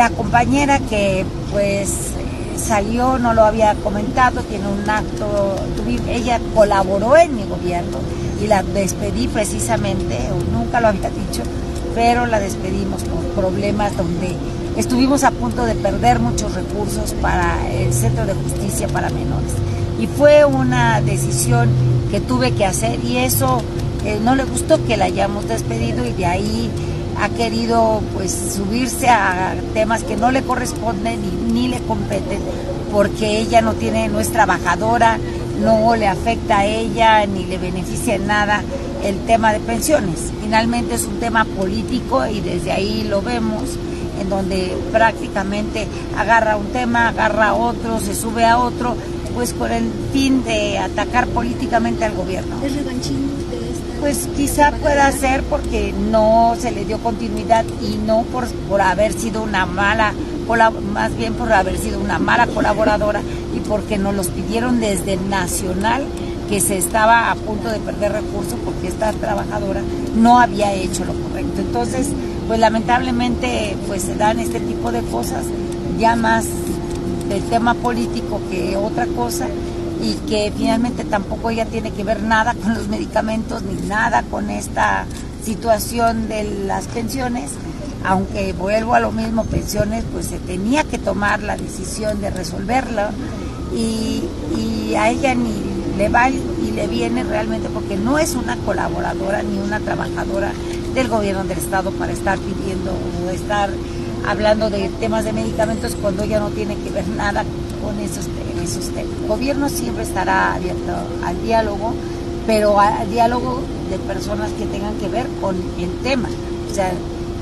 la compañera que pues salió, no lo había comentado, tiene un acto, ella colaboró en mi gobierno y la despedí precisamente, nunca lo había dicho, pero la despedimos por problemas donde estuvimos a punto de perder muchos recursos para el Centro de Justicia para Menores. Y fue una decisión que tuve que hacer y eso eh, no le gustó que la hayamos despedido y de ahí ha querido pues subirse a temas que no le corresponden ni, le competen porque ella no tiene, no es trabajadora, no le afecta a ella ni le beneficia en nada el tema de pensiones. Finalmente es un tema político y desde ahí lo vemos en donde prácticamente agarra un tema, agarra otro, se sube a otro, pues con el fin de atacar políticamente al gobierno. ¿Es esta? Pues quizá pueda ser porque no se le dio continuidad y no por, por haber sido una mala, más bien por haber sido una mala colaboradora y porque nos los pidieron desde nacional que se estaba a punto de perder recursos porque esta trabajadora no había hecho lo correcto. Entonces, pues lamentablemente pues se dan este tipo de cosas ya más del tema político que otra cosa y que finalmente tampoco ella tiene que ver nada con los medicamentos ni nada con esta situación de las pensiones, aunque vuelvo a lo mismo, pensiones, pues se tenía que tomar la decisión de resolverlo y, y a ella ni le va y le viene realmente porque no es una colaboradora ni una trabajadora del gobierno del estado para estar pidiendo o estar hablando de temas de medicamentos cuando ella no tiene que ver nada con esos, esos temas. El gobierno siempre estará abierto al diálogo, pero al diálogo de personas que tengan que ver con el tema. O sea,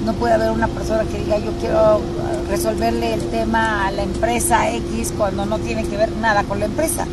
no puede haber una persona que diga yo quiero resolverle el tema a la empresa X cuando no tiene que ver nada con la empresa.